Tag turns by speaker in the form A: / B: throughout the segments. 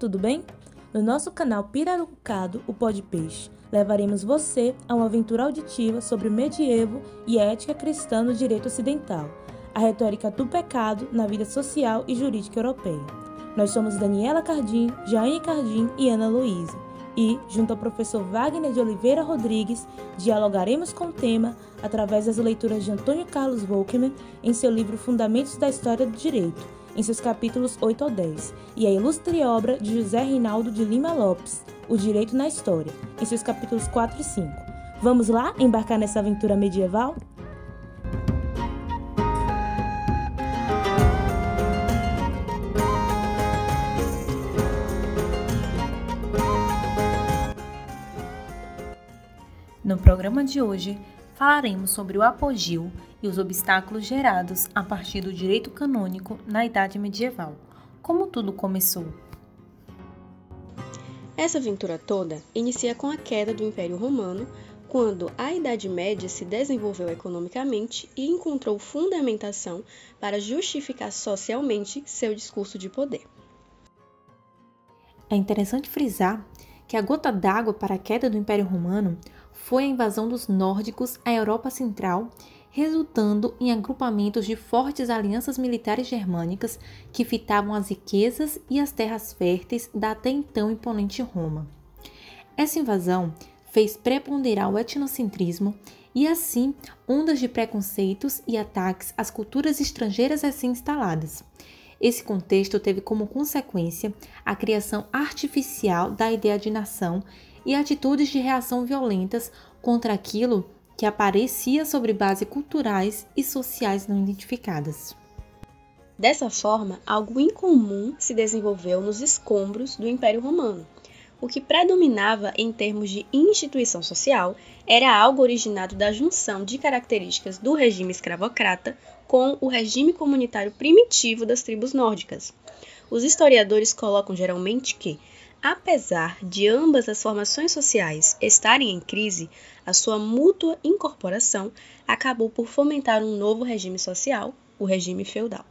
A: Tudo bem? No nosso canal Pirarucado, o Pó de Peixe, levaremos você a uma aventura auditiva sobre o medievo e a ética cristã no direito ocidental, a retórica do pecado na vida social e jurídica europeia. Nós somos Daniela Cardim, Jaine Cardim e Ana Luísa. E, junto ao professor Wagner de Oliveira Rodrigues, dialogaremos com o tema através das leituras de Antônio Carlos Volkmann em seu livro Fundamentos da História do Direito, em seus capítulos 8 ao 10, e a ilustre obra de José Reinaldo de Lima Lopes, O Direito na História, em seus capítulos 4 e 5. Vamos lá embarcar nessa aventura medieval?
B: No programa de hoje, falaremos sobre o apogeu e os obstáculos gerados a partir do direito canônico na Idade Medieval. Como tudo começou?
C: Essa aventura toda inicia com a queda do Império Romano, quando a Idade Média se desenvolveu economicamente e encontrou fundamentação para justificar socialmente seu discurso de poder.
B: É interessante frisar que a gota d'água para a queda do Império Romano foi a invasão dos nórdicos à Europa Central, resultando em agrupamentos de fortes alianças militares germânicas que fitavam as riquezas e as terras férteis da até então imponente Roma. Essa invasão fez preponderar o etnocentrismo e, assim, ondas de preconceitos e ataques às culturas estrangeiras assim instaladas. Esse contexto teve como consequência a criação artificial da ideia de nação e atitudes de reação violentas contra aquilo que aparecia sobre bases culturais e sociais não identificadas.
C: Dessa forma, algo incomum se desenvolveu nos escombros do Império Romano. O que predominava em termos de instituição social era algo originado da junção de características do regime escravocrata com o regime comunitário primitivo das tribos nórdicas. Os historiadores colocam geralmente que, apesar de ambas as formações sociais estarem em crise, a sua mútua incorporação acabou por fomentar um novo regime social, o regime feudal.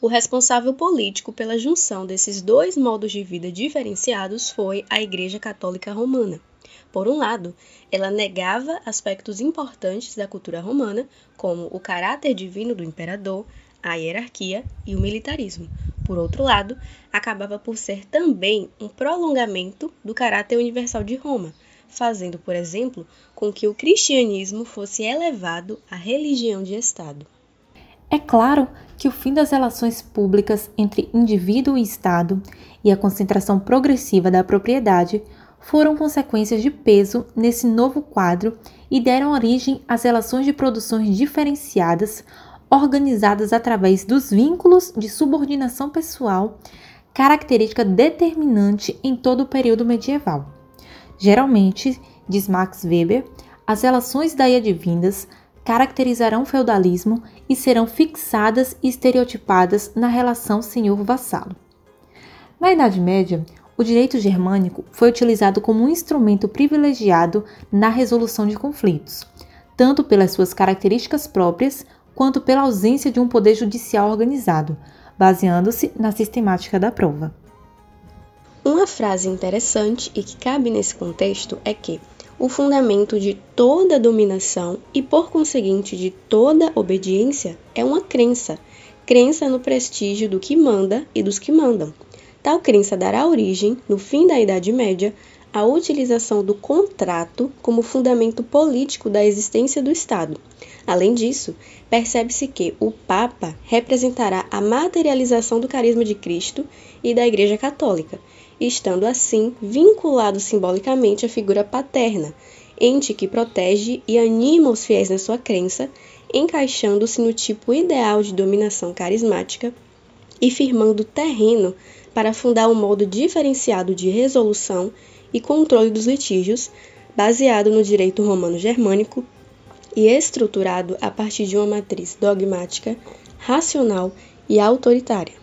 C: O responsável político pela junção desses dois modos de vida diferenciados foi a Igreja Católica Romana. Por um lado, ela negava aspectos importantes da cultura romana, como o caráter divino do imperador, a hierarquia e o militarismo. Por outro lado, acabava por ser também um prolongamento do caráter universal de Roma, fazendo, por exemplo, com que o cristianismo fosse elevado à religião de Estado.
B: É claro que o fim das relações públicas entre indivíduo e Estado e a concentração progressiva da propriedade foram consequências de peso nesse novo quadro e deram origem às relações de produções diferenciadas, organizadas através dos vínculos de subordinação pessoal, característica determinante em todo o período medieval. Geralmente, diz Max Weber, as relações daí advindas caracterizarão o feudalismo e serão fixadas e estereotipadas na relação senhor-vassalo. Na Idade Média, o direito germânico foi utilizado como um instrumento privilegiado na resolução de conflitos, tanto pelas suas características próprias quanto pela ausência de um poder judicial organizado, baseando-se na sistemática da prova.
C: Uma frase interessante e que cabe nesse contexto é que o fundamento de toda dominação e, por conseguinte, de toda obediência é uma crença, crença no prestígio do que manda e dos que mandam. Tal crença dará origem, no fim da Idade Média, à utilização do contrato como fundamento político da existência do Estado. Além disso, percebe-se que o Papa representará a materialização do carisma de Cristo e da Igreja Católica, estando assim vinculado simbolicamente à figura paterna, ente que protege e anima os fiéis na sua crença, encaixando-se no tipo ideal de dominação carismática e firmando terreno para fundar um modo diferenciado de resolução e controle dos litígios, baseado no direito romano germânico e estruturado a partir de uma matriz dogmática, racional e autoritária.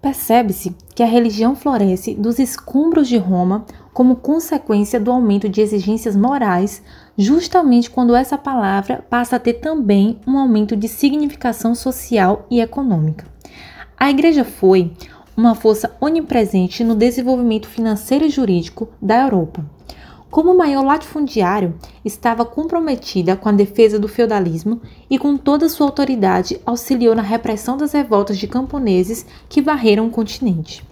B: Percebe-se que a religião floresce dos escombros de Roma como consequência do aumento de exigências morais, justamente quando essa palavra passa a ter também um aumento de significação social e econômica. A Igreja foi uma força onipresente no desenvolvimento financeiro e jurídico da Europa. Como maior latifundiário, estava comprometida com a defesa do feudalismo e com toda sua autoridade auxiliou na repressão das revoltas de camponeses que varreram o continente.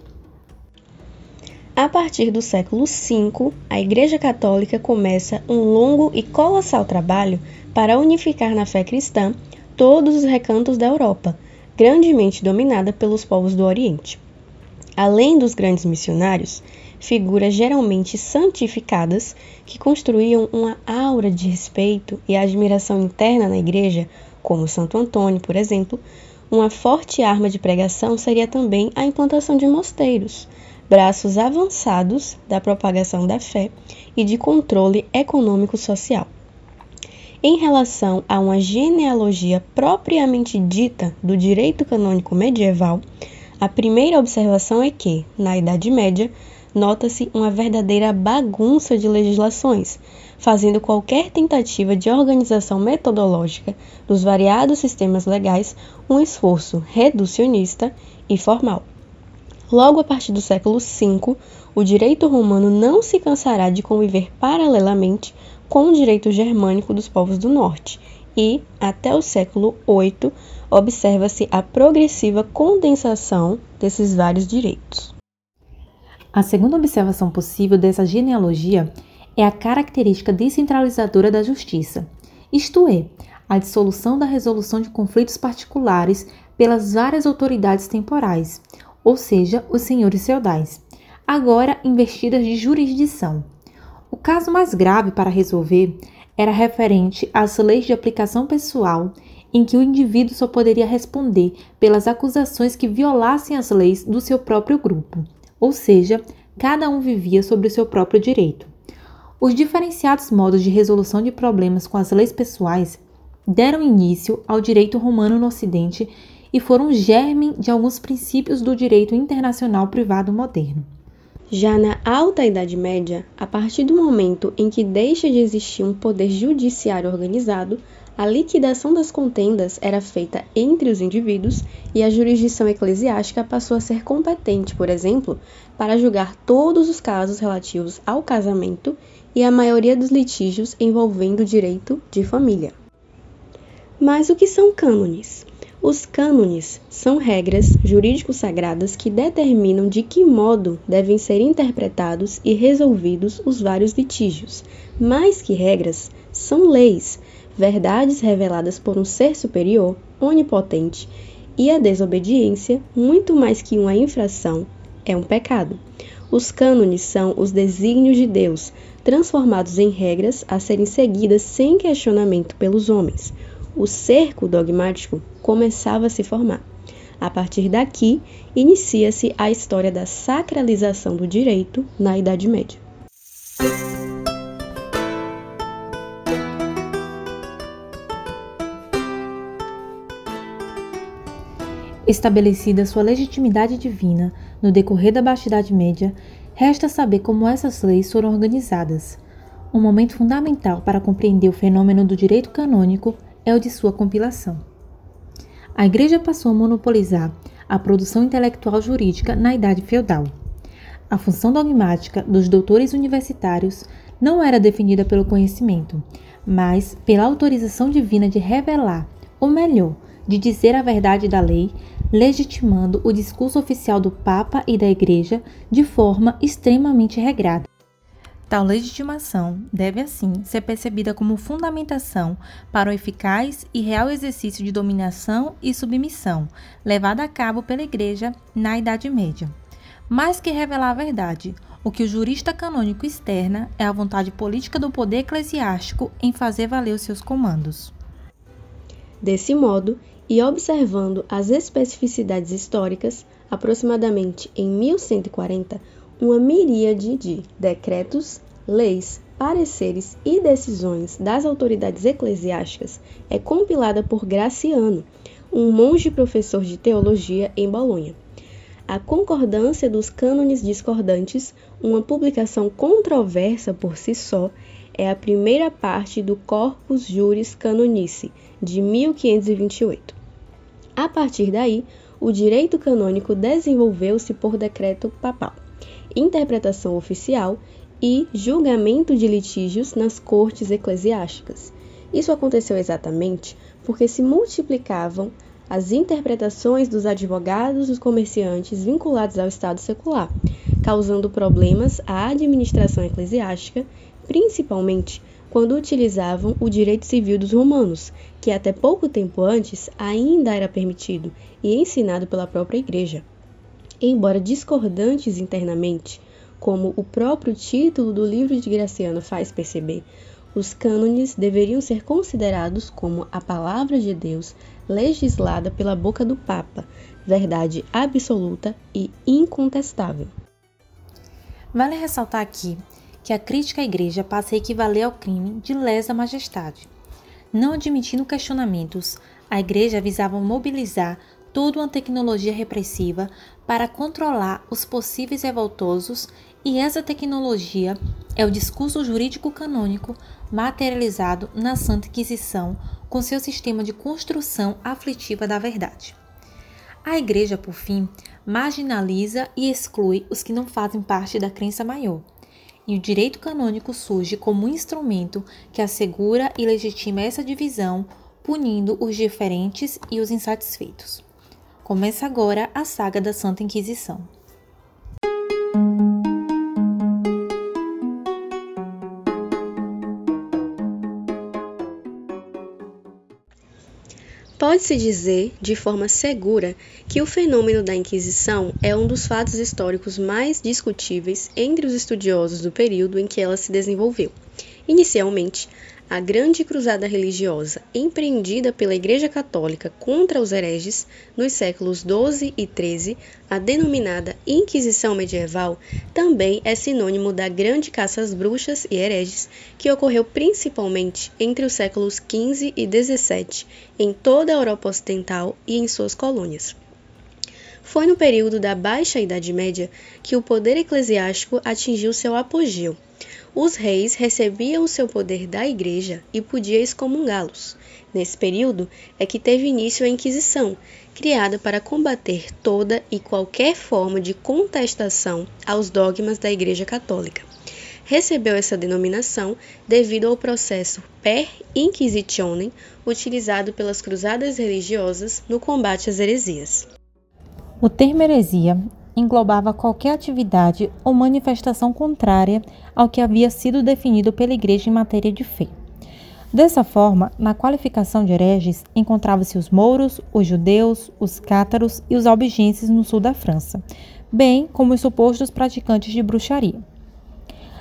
C: A partir do século V, a Igreja Católica começa um longo e colossal trabalho para unificar na fé cristã todos os recantos da Europa, grandemente dominada pelos povos do Oriente. Além dos grandes missionários, figuras geralmente santificadas que construíam uma aura de respeito e admiração interna na igreja, como Santo Antônio, por exemplo, uma forte arma de pregação seria também a implantação de mosteiros, braços avançados da propagação da fé e de controle econômico-social. Em relação a uma genealogia propriamente dita do direito canônico medieval, a primeira observação é que, na Idade Média, nota-se uma verdadeira bagunça de legislações, fazendo qualquer tentativa de organização metodológica dos variados sistemas legais um esforço reducionista e formal. Logo a partir do século V, o direito romano não se cansará de conviver paralelamente com o direito germânico dos povos do norte, e, até o século VIII, observa-se a progressiva condensação desses vários direitos.
B: A segunda observação possível dessa genealogia é a característica descentralizadora da justiça, isto é, a dissolução da resolução de conflitos particulares pelas várias autoridades temporais, ou seja, os senhores feudais, agora investidas de jurisdição. O caso mais grave para resolver era referente às leis de aplicação pessoal, em que o indivíduo só poderia responder pelas acusações que violassem as leis do seu próprio grupo, ou seja, cada um vivia sobre o seu próprio direito. Os diferenciados modos de resolução de problemas com as leis pessoais deram início ao direito romano no Ocidente e foram germe de alguns princípios do direito internacional privado moderno.
C: Já na Alta Idade Média, a partir do momento em que deixa de existir um poder judiciário organizado, a liquidação das contendas era feita entre os indivíduos e a jurisdição eclesiástica passou a ser competente, por exemplo, para julgar todos os casos relativos ao casamento e a maioria dos litígios envolvendo o direito de família. Mas o que são cânones? Os cânones são regras jurídico-sagradas que determinam de que modo devem ser interpretados e resolvidos os vários litígios. Mais que regras, são leis, verdades reveladas por um ser superior, onipotente, e a desobediência, muito mais que uma infração, é um pecado. Os cânones são os desígnios de Deus, transformados em regras a serem seguidas sem questionamento pelos homens o cerco dogmático começava a se formar. A partir daqui, inicia-se a história da sacralização do direito na Idade Média.
B: Estabelecida sua legitimidade divina no decorrer da Baixa Idade Média, resta saber como essas leis foram organizadas. Um momento fundamental para compreender o fenômeno do direito canônico é o de sua compilação. A Igreja passou a monopolizar a produção intelectual jurídica na Idade Feudal. A função dogmática dos doutores universitários não era definida pelo conhecimento, mas pela autorização divina de revelar, ou melhor, de dizer a verdade da lei, legitimando o discurso oficial do Papa e da Igreja de forma extremamente regrada. Tal legitimação deve, assim, ser percebida como fundamentação para o eficaz e real exercício de dominação e submissão levado a cabo pela Igreja na Idade Média. Mais que revelar a verdade, o que o jurista canônico externa é a vontade política do poder eclesiástico em fazer valer os seus comandos.
C: Desse modo, e observando as especificidades históricas, aproximadamente em 1140, uma miríade de decretos, leis, pareceres e decisões das autoridades eclesiásticas é compilada por Graciano, um monge professor de teologia em Bolonha. A Concordância dos Cânones Discordantes, uma publicação controversa por si só, é a primeira parte do Corpus Juris Canonici, de 1528. A partir daí, o direito canônico desenvolveu-se por decreto papal, interpretação oficial e julgamento de litígios nas cortes eclesiásticas. Isso aconteceu exatamente porque se multiplicavam as interpretações dos advogados dos comerciantes vinculados ao Estado secular, causando problemas à administração eclesiástica, principalmente quando utilizavam o direito civil dos romanos, que até pouco tempo antes ainda era permitido e ensinado pela própria Igreja. Embora discordantes internamente, como o próprio título do livro de Graciano faz perceber, os cânones deveriam ser considerados como a palavra de Deus legislada pela boca do Papa, verdade absoluta e incontestável.
B: Vale ressaltar aqui que a crítica à Igreja passa a equivaler ao crime de lesa majestade. Não admitindo questionamentos, a Igreja visava mobilizar toda uma tecnologia repressiva para controlar os possíveis revoltosos, e essa tecnologia é o discurso jurídico canônico materializado na Santa Inquisição com seu sistema de construção aflitiva da verdade. A Igreja, por fim, marginaliza e exclui os que não fazem parte da crença maior, e o direito canônico surge como um instrumento que assegura e legitima essa divisão, punindo os diferentes e os insatisfeitos. Começa agora a saga da Santa Inquisição.
C: Pode-se dizer, de forma segura, que o fenômeno da Inquisição é um dos fatos históricos mais discutíveis entre os estudiosos do período em que ela se desenvolveu. Inicialmente, a grande cruzada religiosa empreendida pela Igreja Católica contra os hereges nos séculos XII e XIII, a denominada Inquisição Medieval, também é sinônimo da grande caça às bruxas e hereges que ocorreu principalmente entre os séculos XV e XVII em toda a Europa Ocidental e em suas colônias. Foi no período da Baixa Idade Média que o poder eclesiástico atingiu seu apogeu os reis recebiam o seu poder da igreja e podia excomungá-los. Nesse período é que teve início a Inquisição, criada para combater toda e qualquer forma de contestação aos dogmas da Igreja Católica. Recebeu essa denominação devido ao processo per inquisitionem utilizado pelas cruzadas religiosas no combate às heresias.
B: O termo heresia englobava qualquer atividade ou manifestação contrária ao que havia sido definido pela Igreja em matéria de fé. Dessa forma, na qualificação de hereges encontravam-se os mouros, os judeus, os cátaros e os albigenses no sul da França, bem como os supostos praticantes de bruxaria.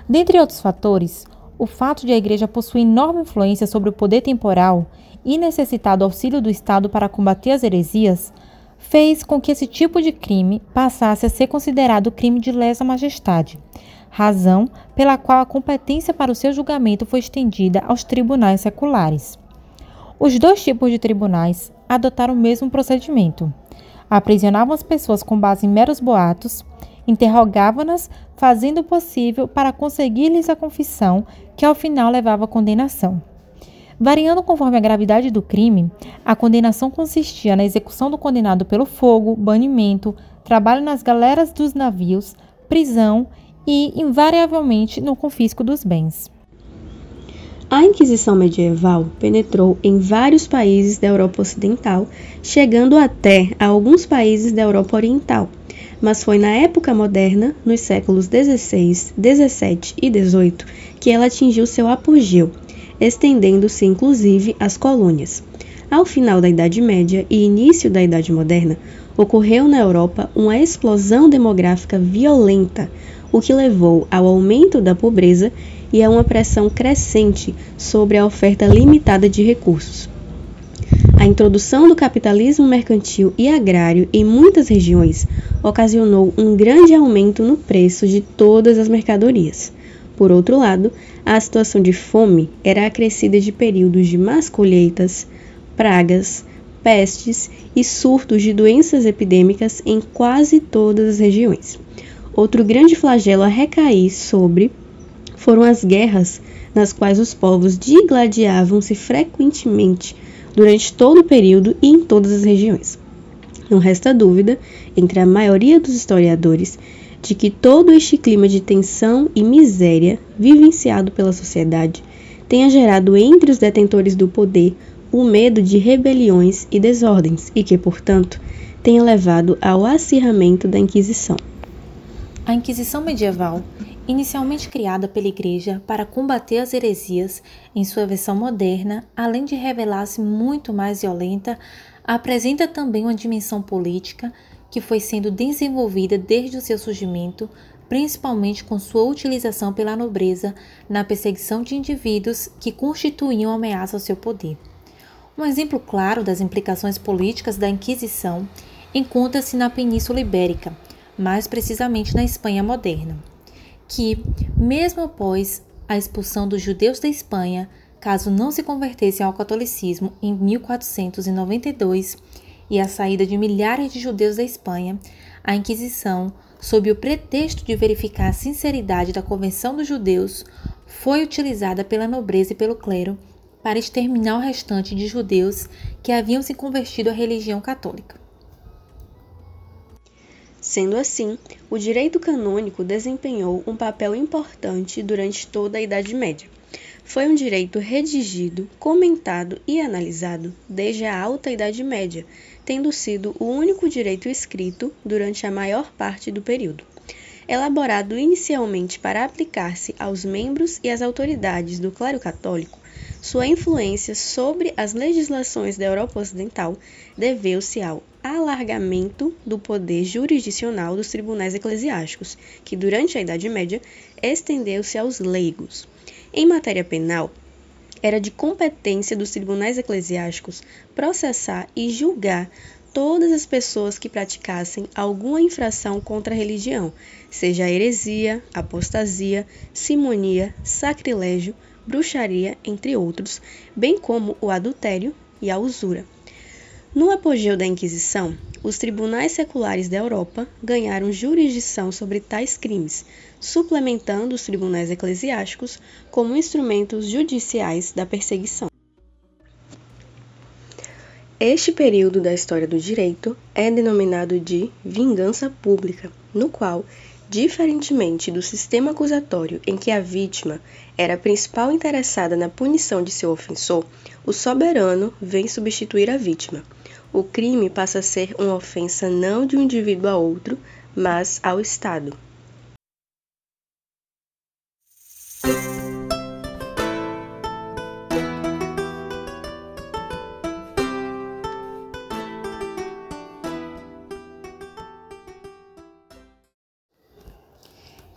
B: Dentre outros fatores, o fato de a Igreja possuir enorme influência sobre o poder temporal e necessitar do auxílio do Estado para combater as heresias fez com que esse tipo de crime passasse a ser considerado crime de lesa majestade, razão pela qual a competência para o seu julgamento foi estendida aos tribunais seculares. Os dois tipos de tribunais adotaram o mesmo procedimento. Aprisionavam as pessoas com base em meros boatos, interrogavam-nas, fazendo o possível para conseguir-lhes a confissão, que ao final levava à condenação. Variando conforme a gravidade do crime, a condenação consistia na execução do condenado pelo fogo, banimento, trabalho nas galeras dos navios, prisão e, invariavelmente, no confisco dos bens.
C: A Inquisição medieval penetrou em vários países da Europa Ocidental, chegando até a alguns países da Europa Oriental. Mas foi na época moderna, nos séculos XVI, XVII e XVIII, que ela atingiu seu apogeu estendendo-se inclusive às colônias. Ao final da Idade Média e início da Idade Moderna, ocorreu na Europa uma explosão demográfica violenta, o que levou ao aumento da pobreza e a uma pressão crescente sobre a oferta limitada de recursos. A introdução do capitalismo mercantil e agrário em muitas regiões ocasionou um grande aumento no preço de todas as mercadorias. Por outro lado, a situação de fome era acrescida de períodos de más colheitas, pragas, pestes e surtos de doenças epidêmicas em quase todas as regiões. Outro grande flagelo a recair sobre foram as guerras nas quais os povos digladiavam-se frequentemente durante todo o período e em todas as regiões. Não resta dúvida, entre a maioria dos historiadores, de que todo este clima de tensão e miséria vivenciado pela sociedade tenha gerado entre os detentores do poder o medo de rebeliões e desordens e que, portanto, tenha levado ao acirramento da Inquisição.
B: A Inquisição medieval, inicialmente criada pela Igreja para combater as heresias em sua versão moderna, além de revelar-se muito mais violenta, apresenta também uma dimensão política que foi sendo desenvolvida desde o seu surgimento, principalmente com sua utilização pela nobreza na perseguição de indivíduos que constituíam ameaça ao seu poder. Um exemplo claro das implicações políticas da Inquisição encontra-se na Península Ibérica, mais precisamente na Espanha moderna, que, mesmo após a expulsão dos judeus da Espanha, caso não se convertessem ao catolicismo em 1492, e a saída de milhares de judeus da Espanha, a Inquisição, sob o pretexto de verificar a sinceridade da Convenção dos Judeus, foi utilizada pela nobreza e pelo clero para exterminar o restante de judeus que haviam se convertido à religião católica.
C: Sendo assim, o direito canônico desempenhou um papel importante durante toda a Idade Média. Foi um direito redigido, comentado e analisado desde a Alta Idade Média, tendo sido o único direito escrito durante a maior parte do período. Elaborado inicialmente para aplicar-se aos membros e às autoridades do clero católico, sua influência sobre as legislações da Europa Ocidental deveu-se ao alargamento do poder jurisdicional dos tribunais eclesiásticos, que durante a Idade Média estendeu-se aos leigos. Em matéria penal, era de competência dos tribunais eclesiásticos processar e julgar todas as pessoas que praticassem alguma infração contra a religião, seja heresia, apostasia, simonia, sacrilégio, bruxaria, entre outros, bem como o adultério e a usura. No apogeu da Inquisição, os tribunais seculares da Europa ganharam jurisdição sobre tais crimes, suplementando os tribunais eclesiásticos como instrumentos judiciais da perseguição. Este período da história do direito é denominado de vingança pública, no qual, diferentemente do sistema acusatório em que a vítima era a principal interessada na punição de seu ofensor, o soberano vem substituir a vítima o crime passa a ser uma ofensa não de um indivíduo a outro, mas ao Estado.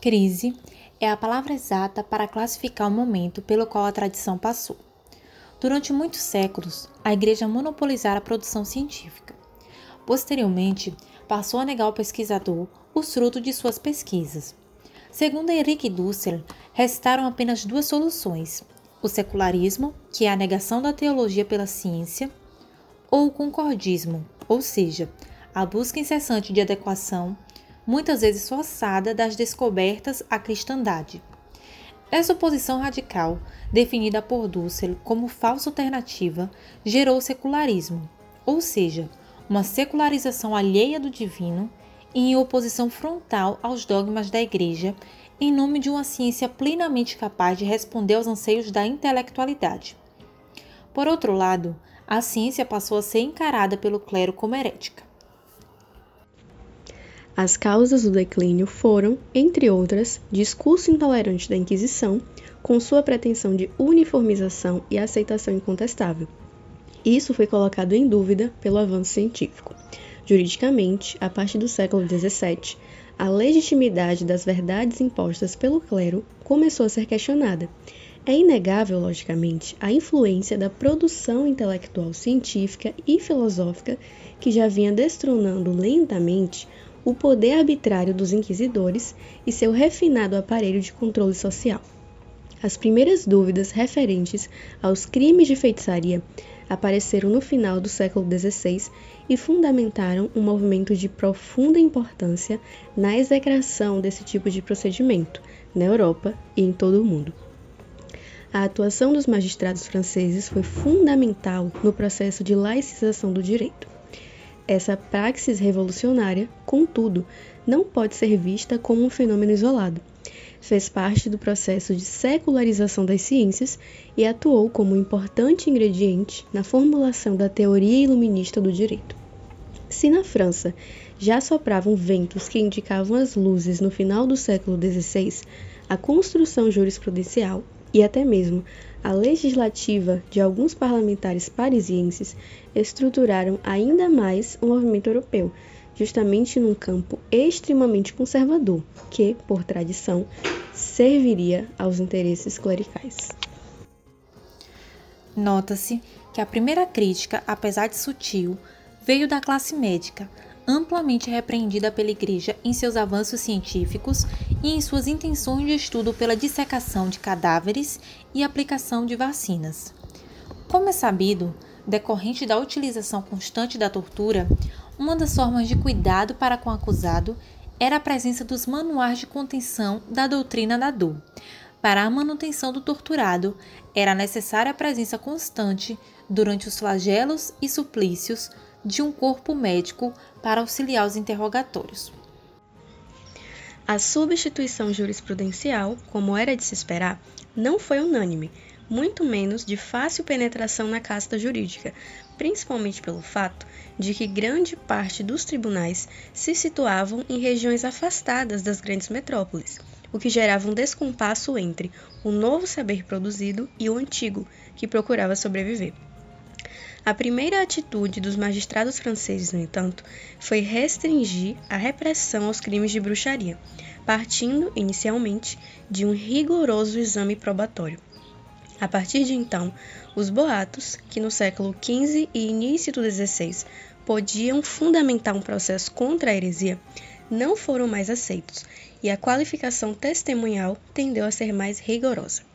B: Crise é a palavra exata para classificar o momento pelo qual a tradição passou. Durante muitos séculos, a Igreja monopolizara a produção científica. Posteriormente, passou a negar ao pesquisador os frutos de suas pesquisas. Segundo Henrique Dussel, restaram apenas duas soluções: o secularismo, que é a negação da teologia pela ciência, ou o concordismo, ou seja, a busca incessante de adequação, muitas vezes forçada, das descobertas à cristandade. Essa oposição radical, definida por Dussel como falsa alternativa, gerou o secularismo, ou seja, uma secularização alheia do divino e em oposição frontal aos dogmas da Igreja, em nome de uma ciência plenamente capaz de responder aos anseios da intelectualidade. Por outro lado, a ciência passou a ser encarada pelo clero como herética.
C: As causas do declínio foram, entre outras, discurso intolerante da Inquisição, com sua pretensão de uniformização e aceitação incontestável. Isso foi colocado em dúvida pelo avanço científico. Juridicamente, a partir do século XVII, a legitimidade das verdades impostas pelo clero começou a ser questionada. É inegável, logicamente, a influência da produção intelectual científica e filosófica que já vinha destronando lentamente o poder arbitrário dos inquisidores e seu refinado aparelho de controle social. As primeiras dúvidas referentes aos crimes de feitiçaria apareceram no final do século XVI e fundamentaram um movimento de profunda importância na execração desse tipo de procedimento na Europa e em todo o mundo. A atuação dos magistrados franceses foi fundamental no processo de laicização do direito. Essa praxis revolucionária, contudo, não pode ser vista como um fenômeno isolado. Fez parte do processo de secularização das ciências e atuou como importante ingrediente na formulação da teoria iluminista do direito. Se na França já sopravam ventos que indicavam as luzes no final do século XVI, a construção jurisprudencial e até mesmo a legislativa de alguns parlamentares parisienses estruturaram ainda mais o movimento europeu, justamente num campo extremamente conservador, que, por tradição, serviria aos interesses clericais.
B: Nota-se que a primeira crítica, apesar de sutil, veio da classe médica, amplamente repreendida pela Igreja em seus avanços científicos e em suas intenções de estudo pela dissecação de cadáveres e aplicação de vacinas. Como é sabido, decorrente da utilização constante da tortura, uma das formas de cuidado para com o acusado era a presença dos manuais de contenção da doutrina da dor. Para a manutenção do torturado, era necessária a presença constante, durante os flagelos e suplícios, de um corpo médico para auxiliar os interrogatórios.
C: A substituição jurisprudencial, como era de se esperar, não foi unânime, muito menos de fácil penetração na casta jurídica, principalmente pelo fato de que grande parte dos tribunais se situavam em regiões afastadas das grandes metrópoles, o que gerava um descompasso entre o novo saber produzido e o antigo, que procurava sobreviver. A primeira atitude dos magistrados franceses, no entanto, foi restringir a repressão aos crimes de bruxaria, partindo, inicialmente, de um rigoroso exame probatório. A partir de então, os boatos, que no século XV e início do XVI podiam fundamentar um processo contra a heresia, não foram mais aceitos, e a qualificação testemunhal tendeu a ser mais rigorosa.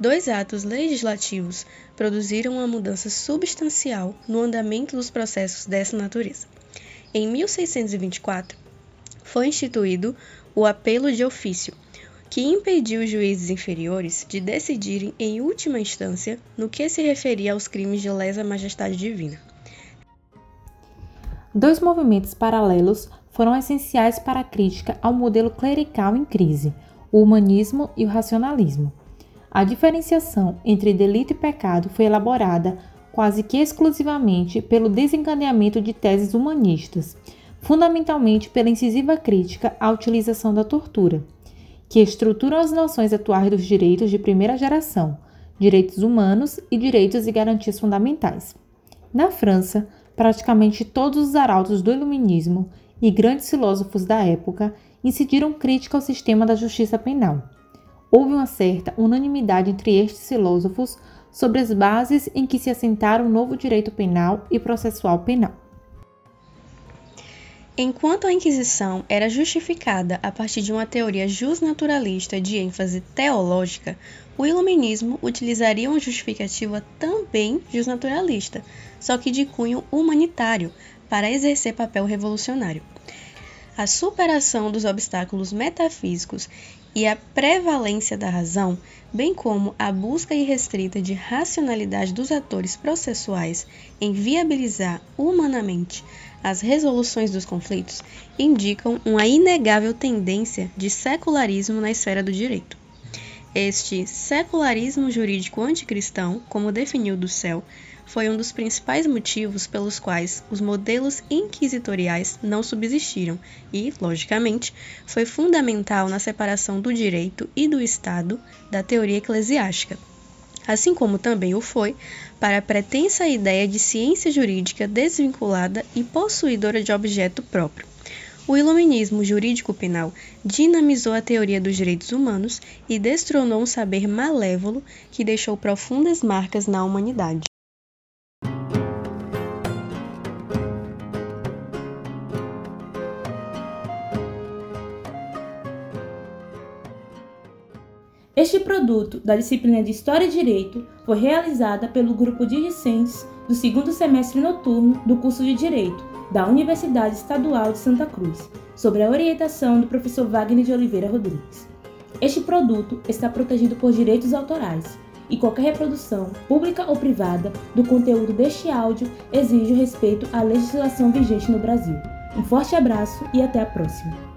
C: Dois atos legislativos produziram uma mudança substancial no andamento dos processos dessa natureza. Em 1624, foi instituído o apelo de ofício, que impediu os juízes inferiores de decidirem em última instância no que se referia aos crimes de lesa majestade divina.
B: Dois movimentos paralelos foram essenciais para a crítica ao modelo clerical em crise, o humanismo e o racionalismo. A diferenciação entre delito e pecado foi elaborada quase que exclusivamente pelo desencadeamento de teses humanistas, fundamentalmente pela incisiva crítica à utilização da tortura, que estruturam as noções atuais dos direitos de primeira geração, direitos humanos e direitos e garantias fundamentais. Na França, praticamente todos os arautos do iluminismo e grandes filósofos da época incidiram crítica ao sistema da justiça penal houve uma certa unanimidade entre estes filósofos sobre as bases em que se assentaram o novo direito penal e processual penal.
C: Enquanto a Inquisição era justificada a partir de uma teoria justnaturalista de ênfase teológica, o Iluminismo utilizaria uma justificativa também justnaturalista, só que de cunho humanitário, para exercer papel revolucionário. A superação dos obstáculos metafísicos e a prevalência da razão, bem como a busca irrestrita de racionalidade dos atores processuais em viabilizar humanamente as resoluções dos conflitos, indicam uma inegável tendência de secularismo na esfera do direito. Este secularismo jurídico anticristão, como definiu do céu, foi um dos principais motivos pelos quais os modelos inquisitoriais não subsistiram e, logicamente, foi fundamental na separação do direito e do Estado da teoria eclesiástica, assim como também o foi para a pretensa ideia de ciência jurídica desvinculada e possuidora de objeto próprio. O iluminismo jurídico-penal dinamizou a teoria dos direitos humanos e destronou um saber malévolo que deixou profundas marcas na humanidade.
A: Este produto da disciplina de História e Direito foi realizada pelo grupo de discentes do segundo semestre noturno do curso de Direito da Universidade Estadual de Santa Cruz, sob a orientação do professor Wagner de Oliveira Rodrigues. Este produto está protegido por direitos autorais e qualquer reprodução, pública ou privada, do conteúdo deste áudio exige o respeito à legislação vigente no Brasil. Um forte abraço e até a próxima!